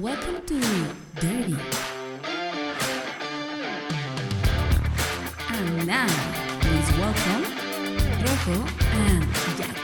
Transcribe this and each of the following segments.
Welcome to Dirty. And now, please welcome Rocco and Jack.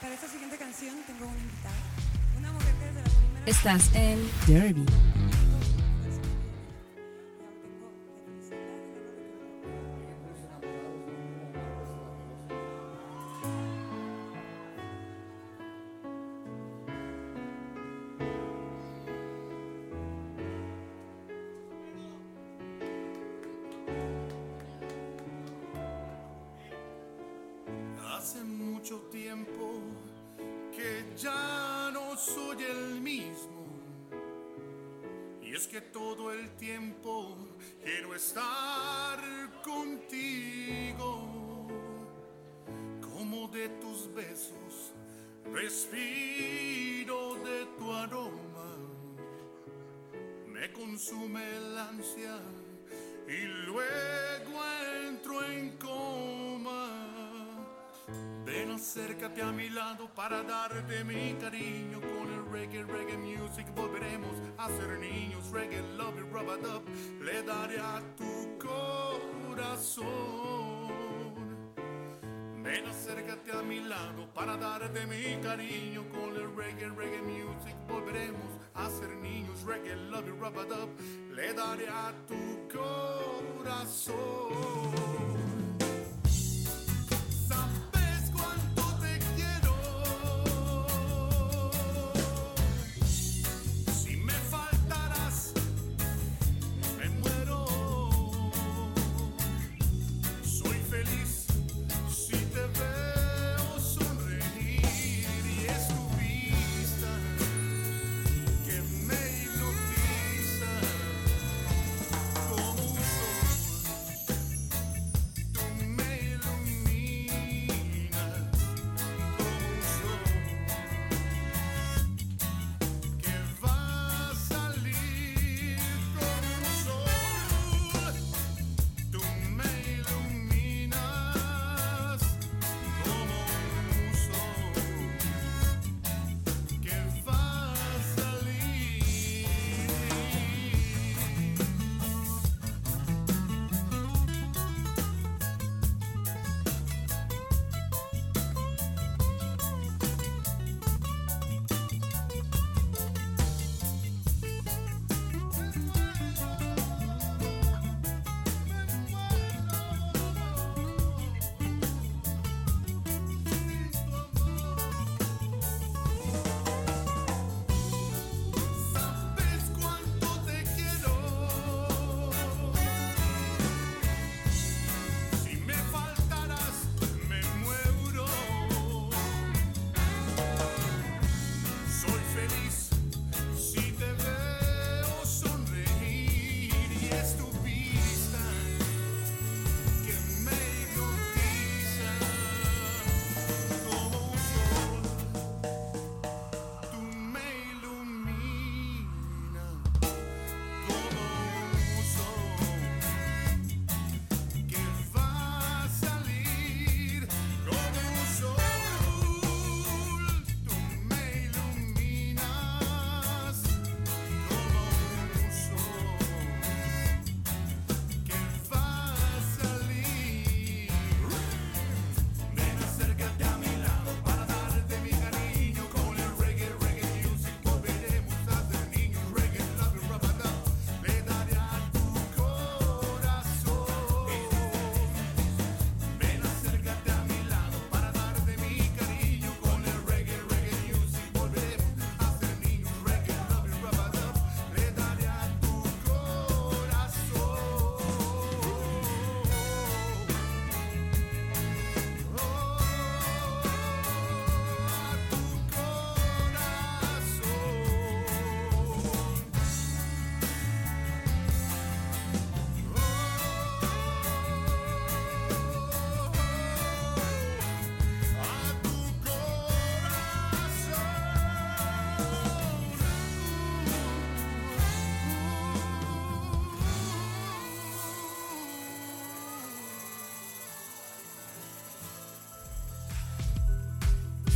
Para esta siguiente canción tengo un invitado. Una mujer que desde la primera... Estás en Derby. consume el y luego entro en coma. Ven, acércate a mi lado para darte mi cariño. Con el reggae, reggae music volveremos a ser niños. Reggae, love y rub it up, le daré a tu corazón. acércate a mi lado para darte mi cariño con el reggae, reggae music. Volveremos a ser niños, reggae, love you, rub it up. Le daré a tu corazón.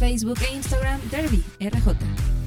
Facebook e Instagram Derby RJ.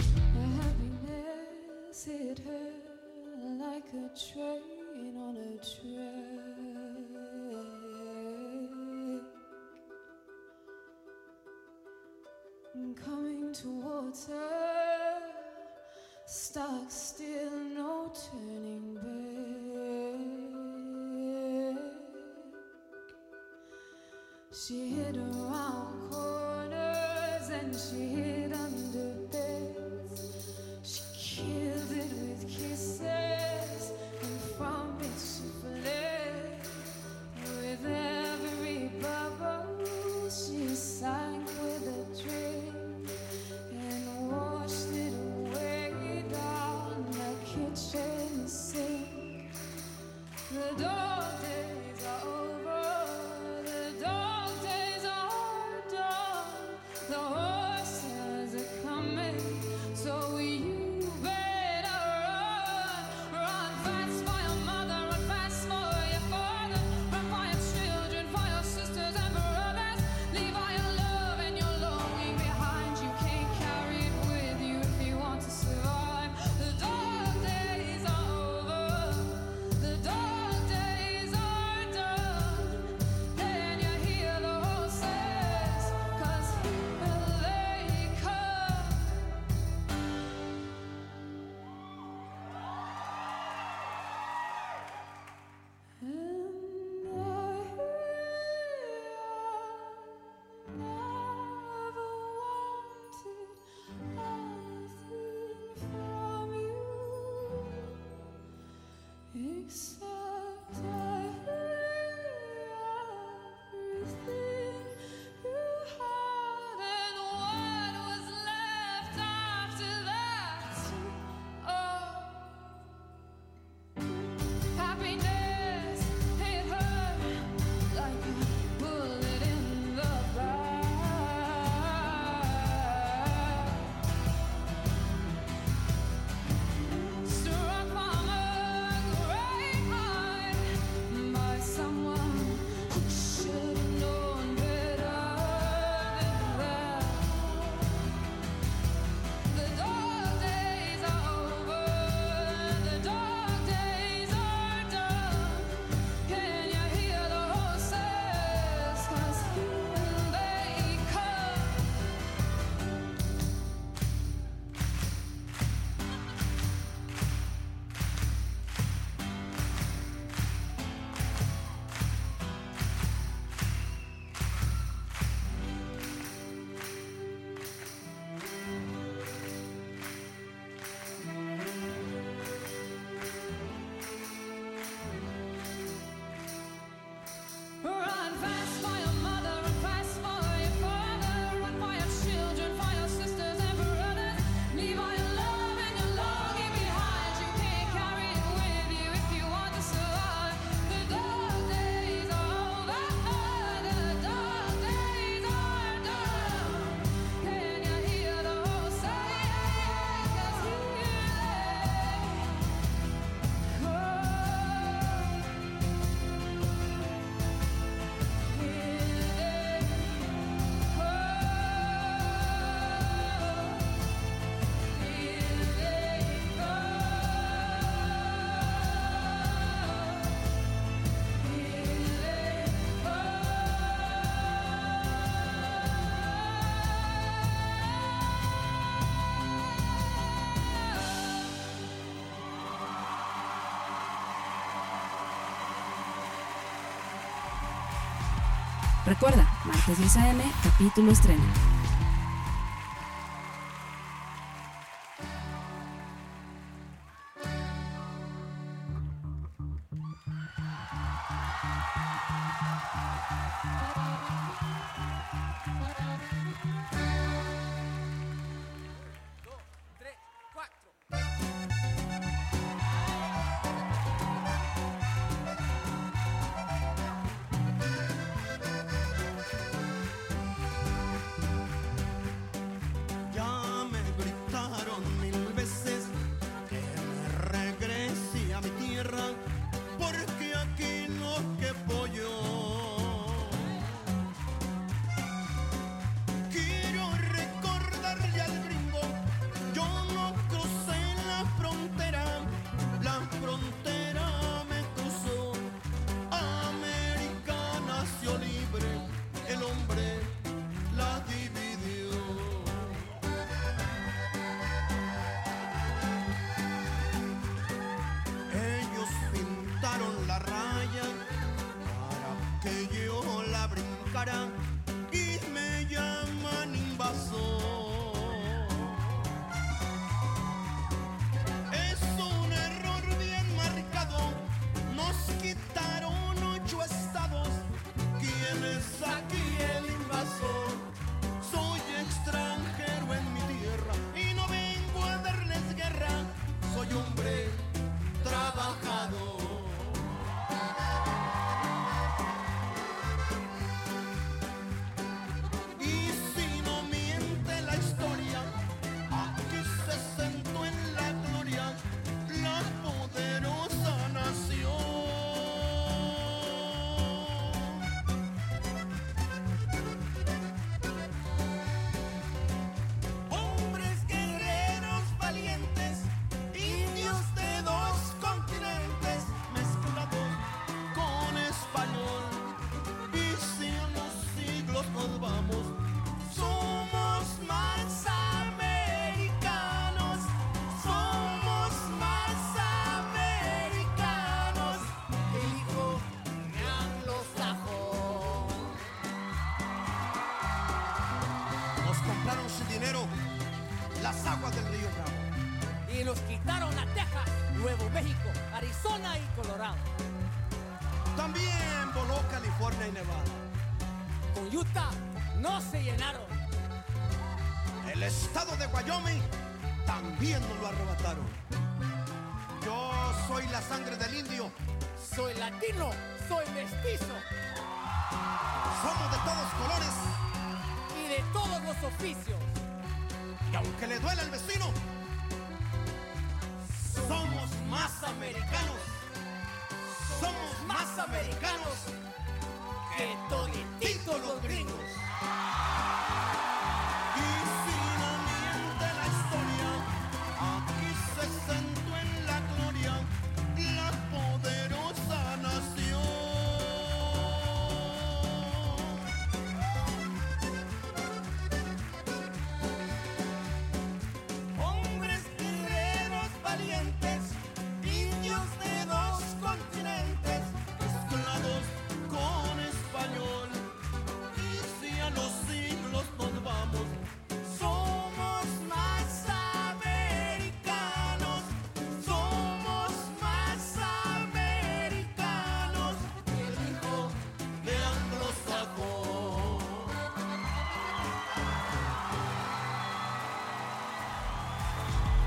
Recuerda, martes 10 a.m., capítulo estreno. dinero las aguas del río Bravo. Y los quitaron a Texas, Nuevo México, Arizona y Colorado. También voló California y Nevada. Con Utah no se llenaron. El estado de Wyoming también nos lo arrebataron. Yo soy la sangre del indio. Soy latino, soy mestizo. Somos de todos colores. Y de todos los oficios aunque le duele al vecino, somos más americanos, somos más americanos que todos.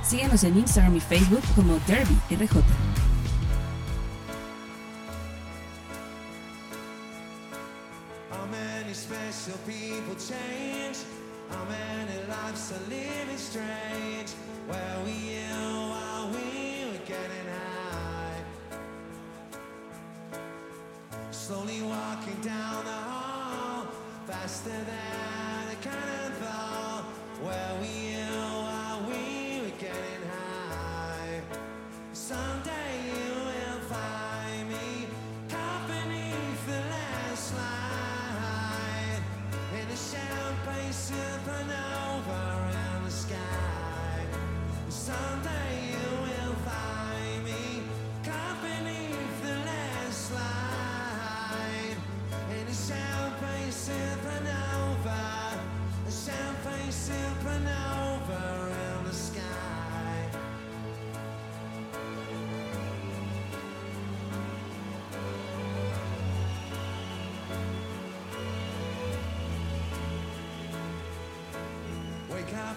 Síguenos en Instagram y Facebook como Derby RJ.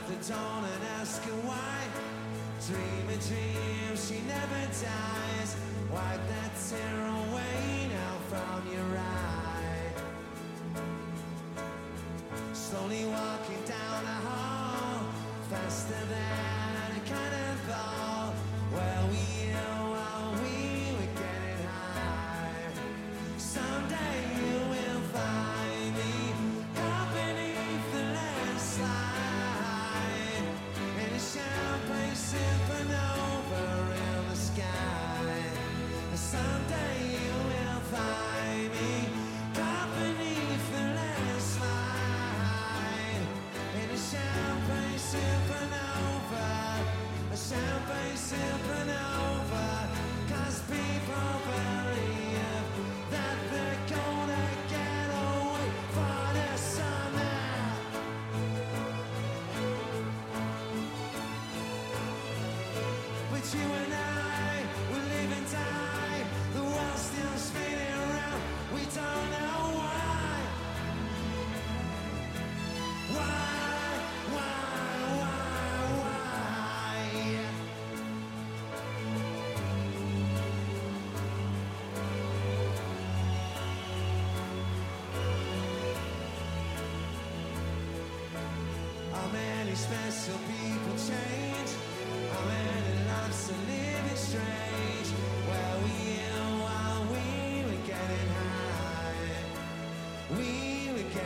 the dawn and ask her why. Dream a dream, she never dies. Wipe that tear away now from your eye. Slowly walking down a hall, faster than a cannonball. Where we.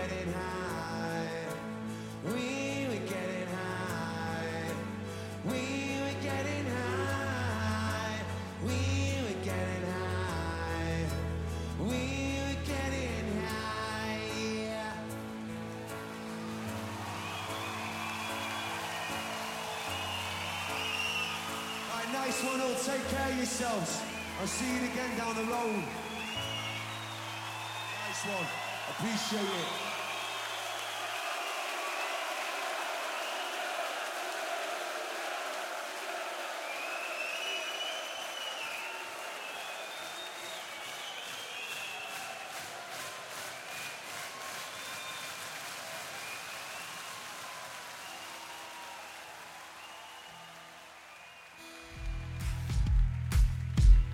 getting high. We were getting high. We were getting high. We were getting high. We were getting high. All right, nice one all. Take care of yourselves. I'll see you again down the road. Nice one. Appreciate it.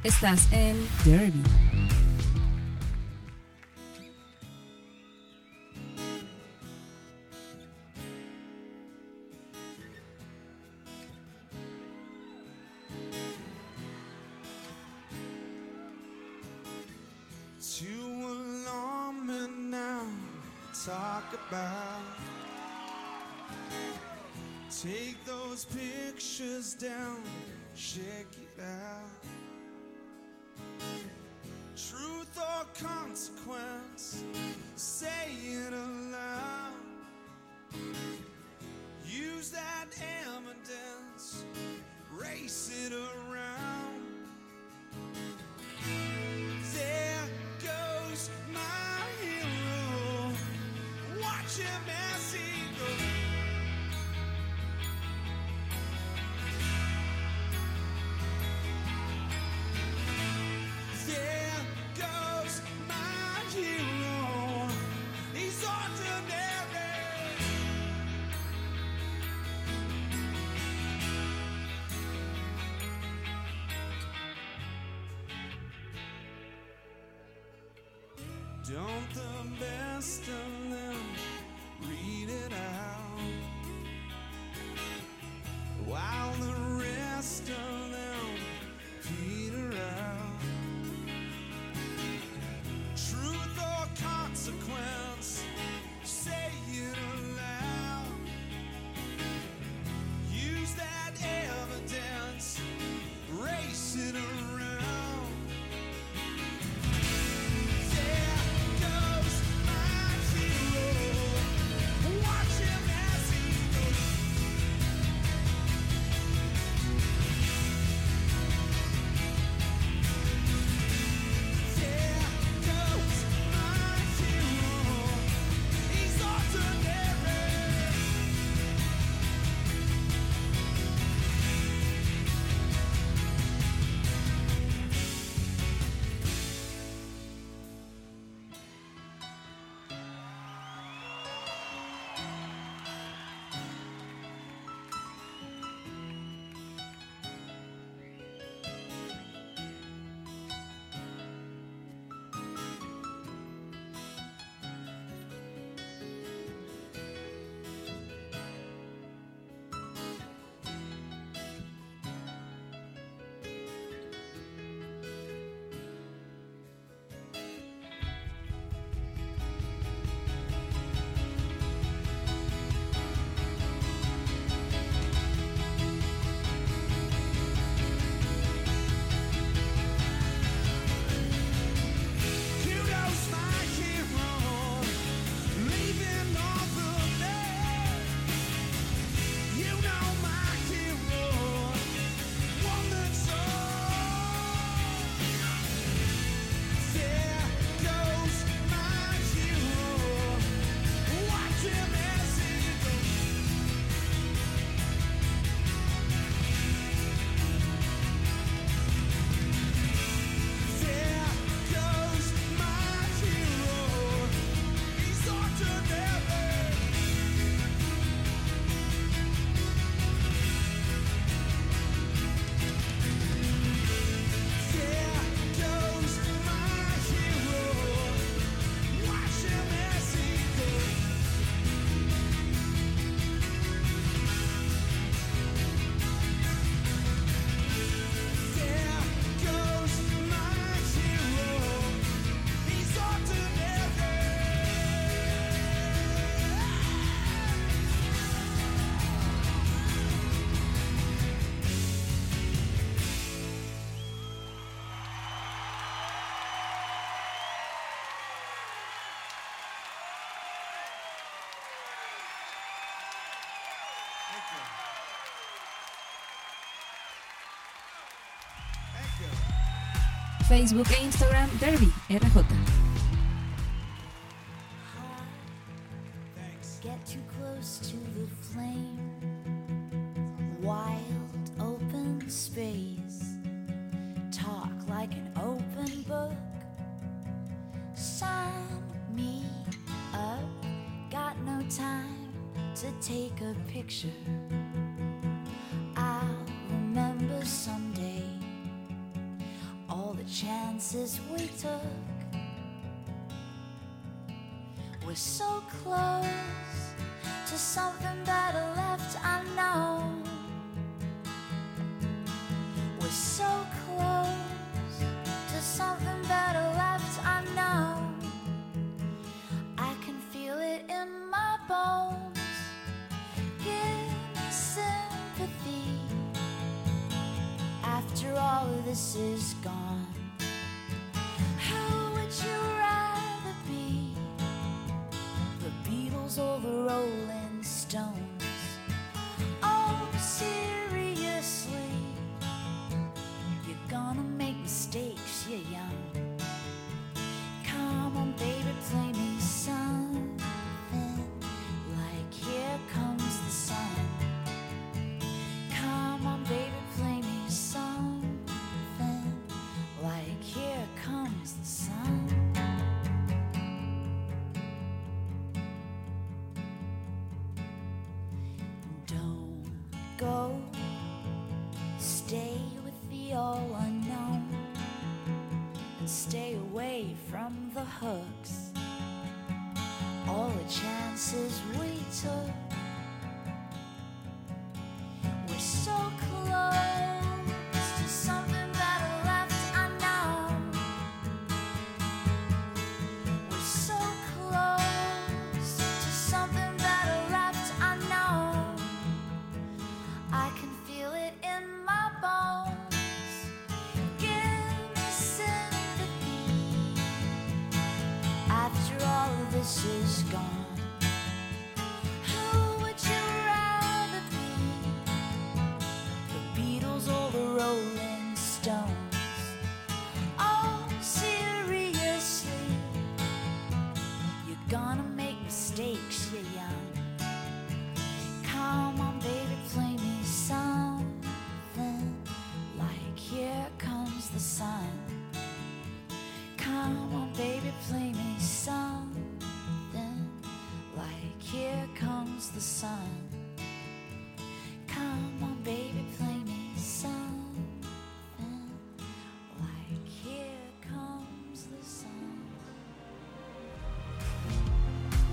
Estás en Derby. Facebook e Instagram Derby RJ.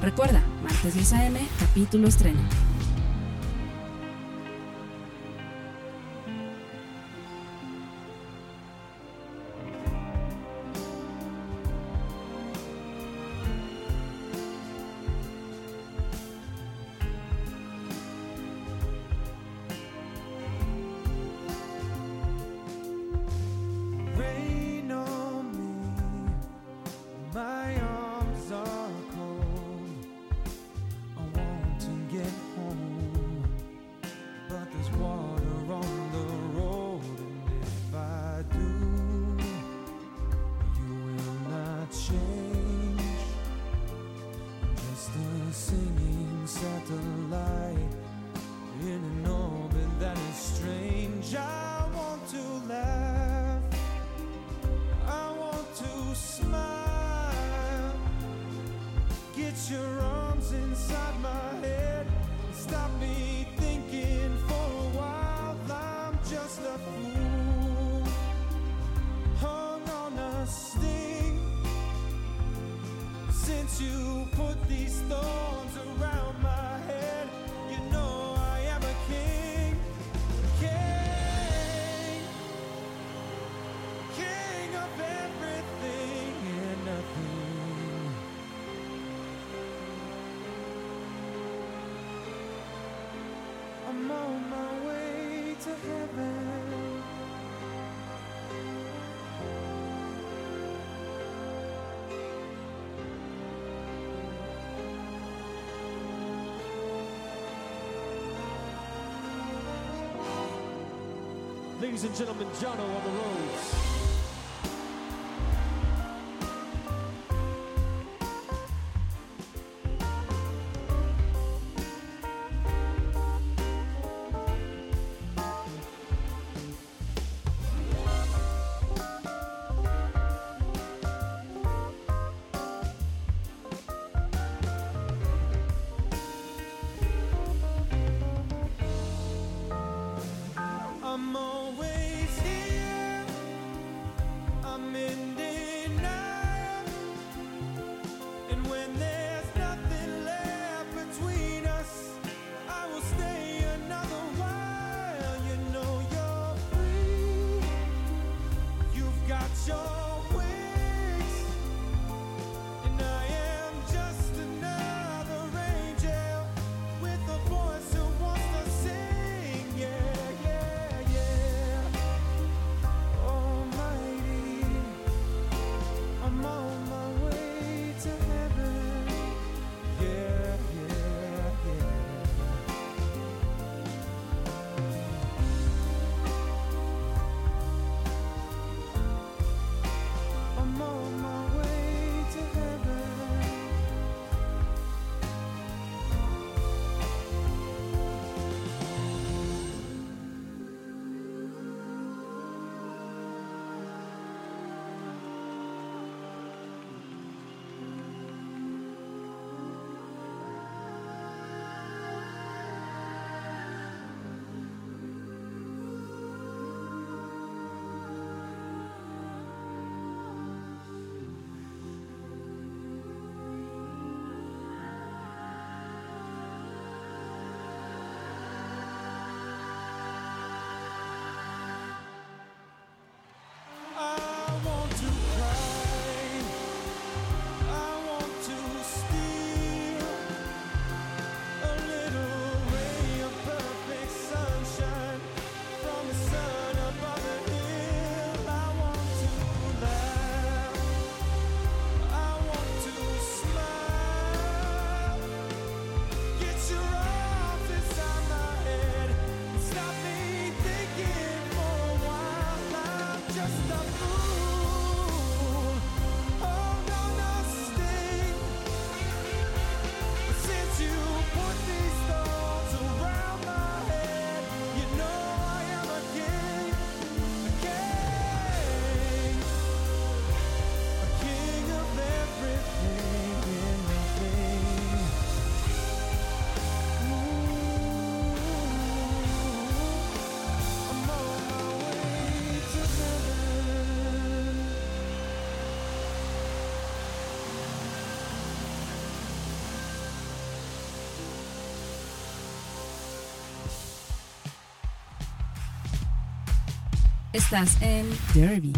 Recuerda, martes 10 a.m., capítulo estreno. to heaven. Ladies and gentlemen, Jono on the roads. Estás en Derby.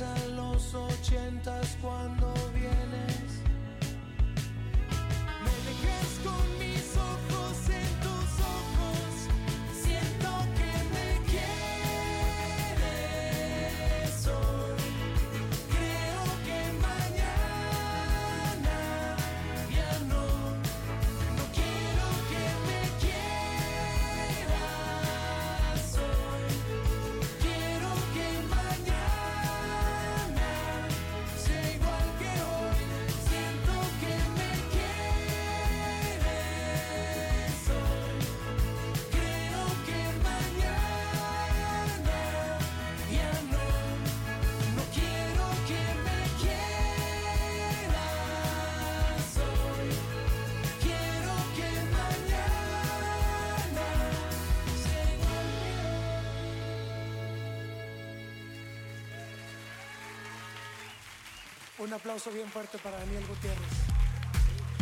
regresan los ochentas cuando Un aplauso bien fuerte para Daniel Gutiérrez.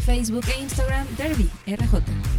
Facebook e Instagram Derby RJ.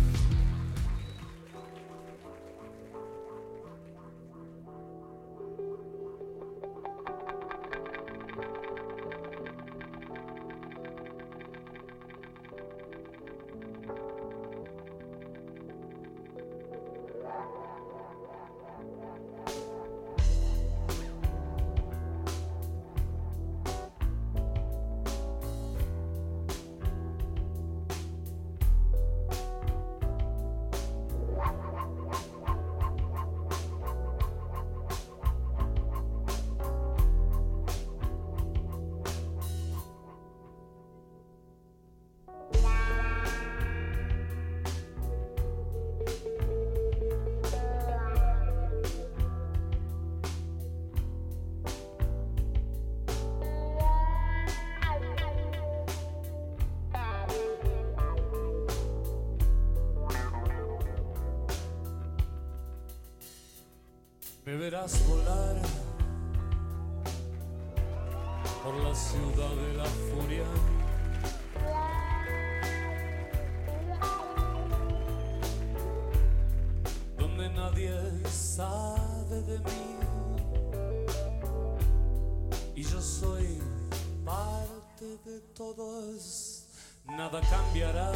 todos, nada cambiará.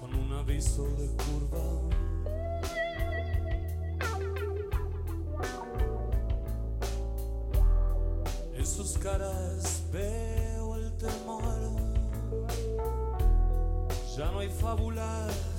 Con un aviso de curva. En sus caras veo el temor. Ya no hay fabulas.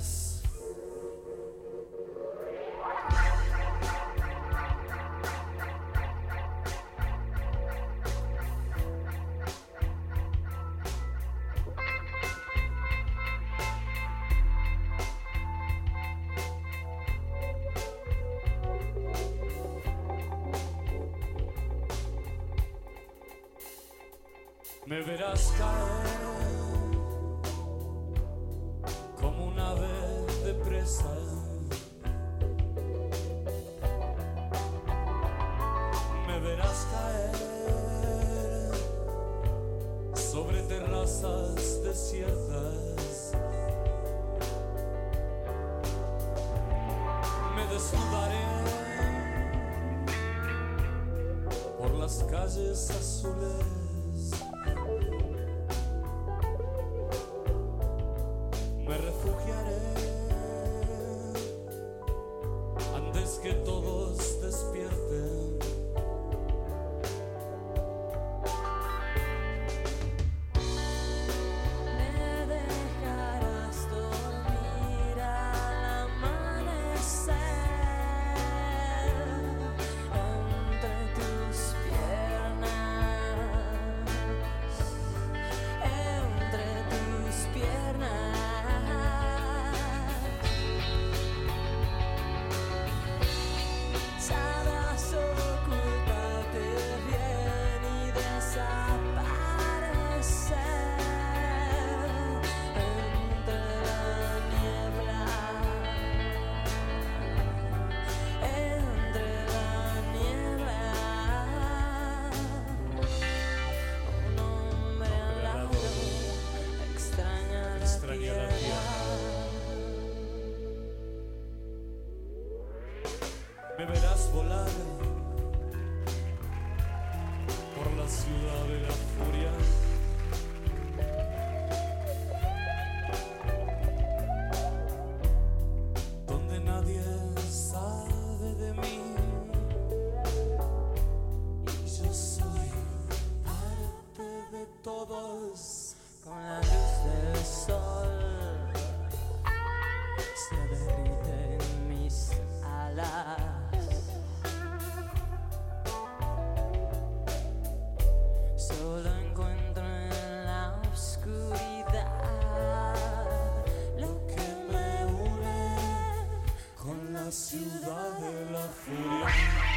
ciudad de la furia.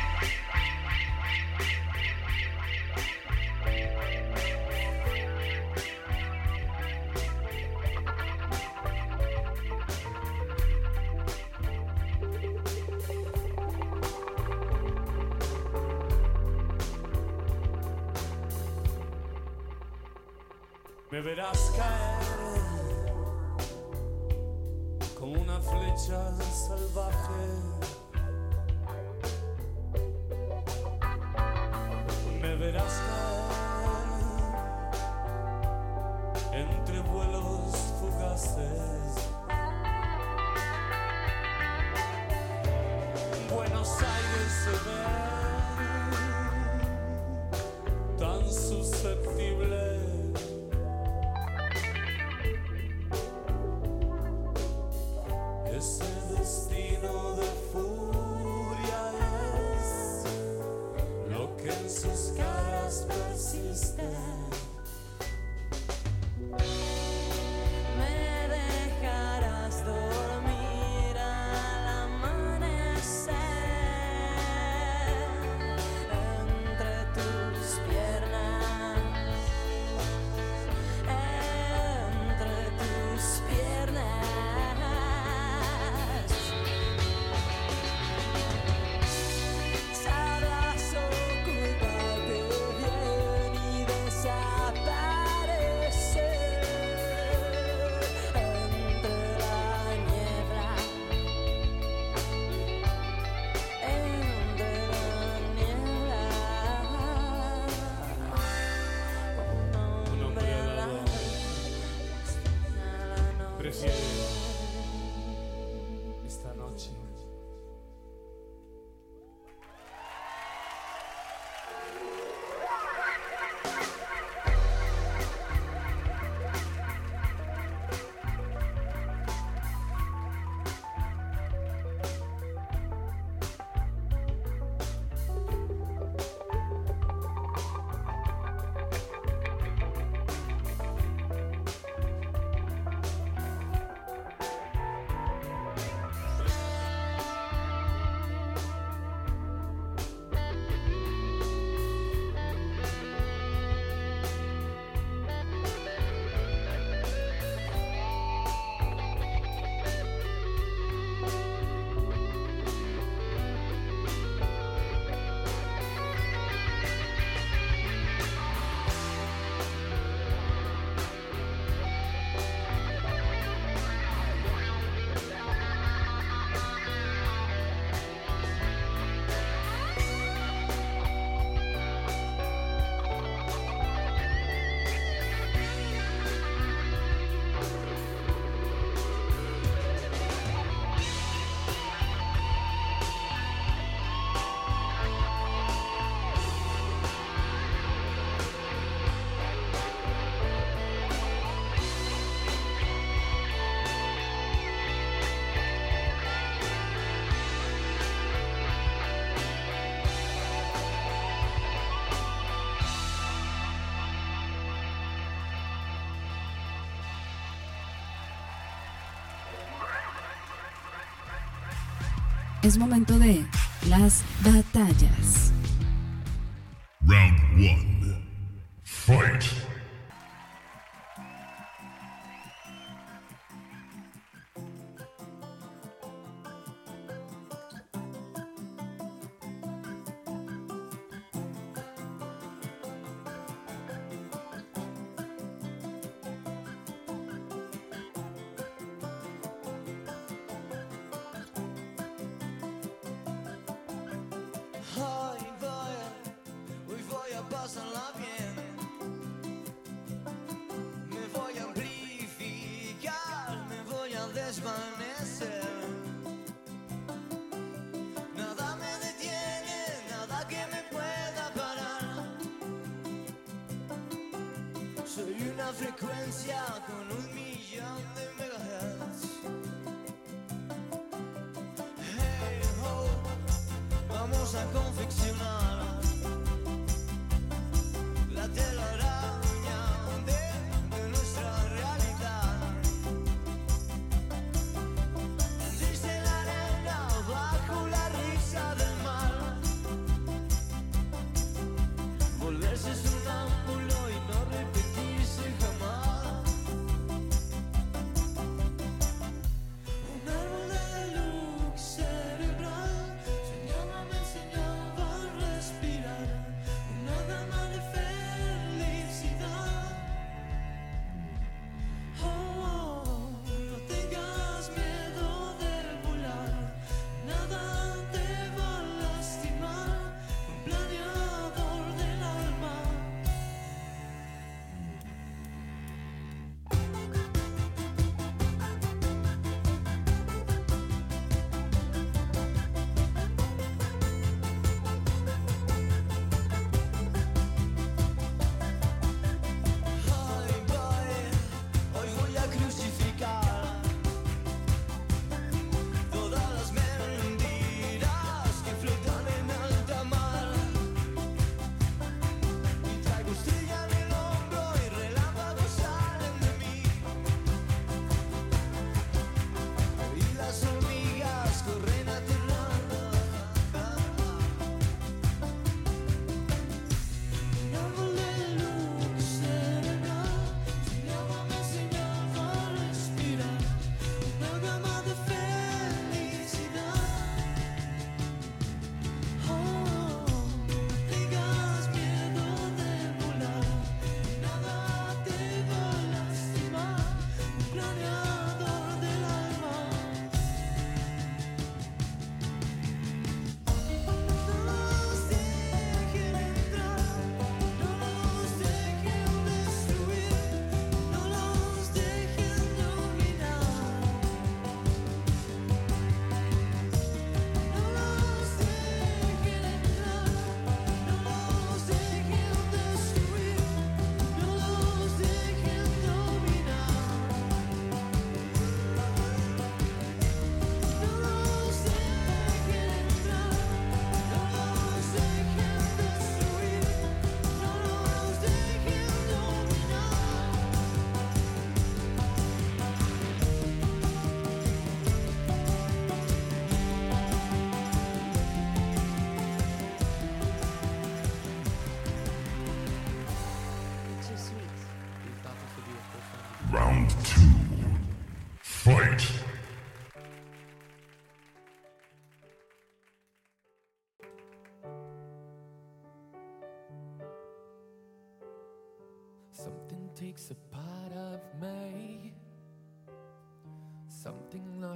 es momento de las batallas.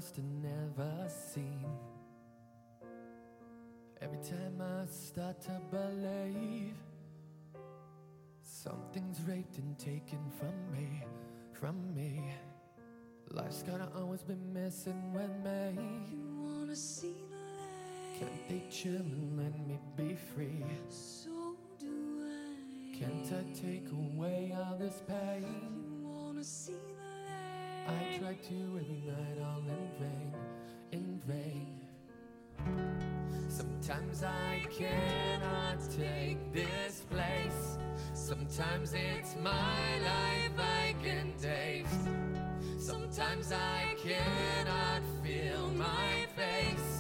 Lost and never seen. Every time I start to believe something's raped and taken from me, from me. Life's gotta always be messing with me. You wanna see the light? Can't they chill and let me be free? So do I. Can't I take away all this pain? Try to every night, all in vain, in vain. Sometimes I cannot take this place. Sometimes it's my life I can taste. Sometimes I cannot feel my face.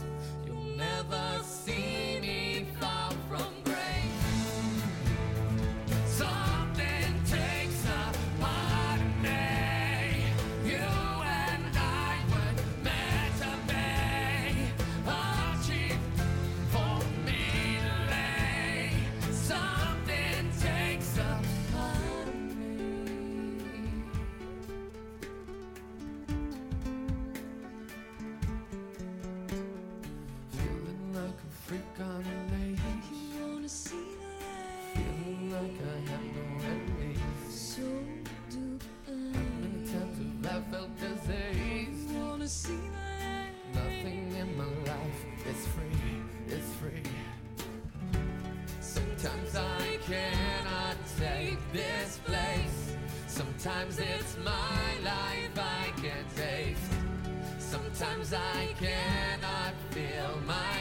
Sometimes I cannot feel my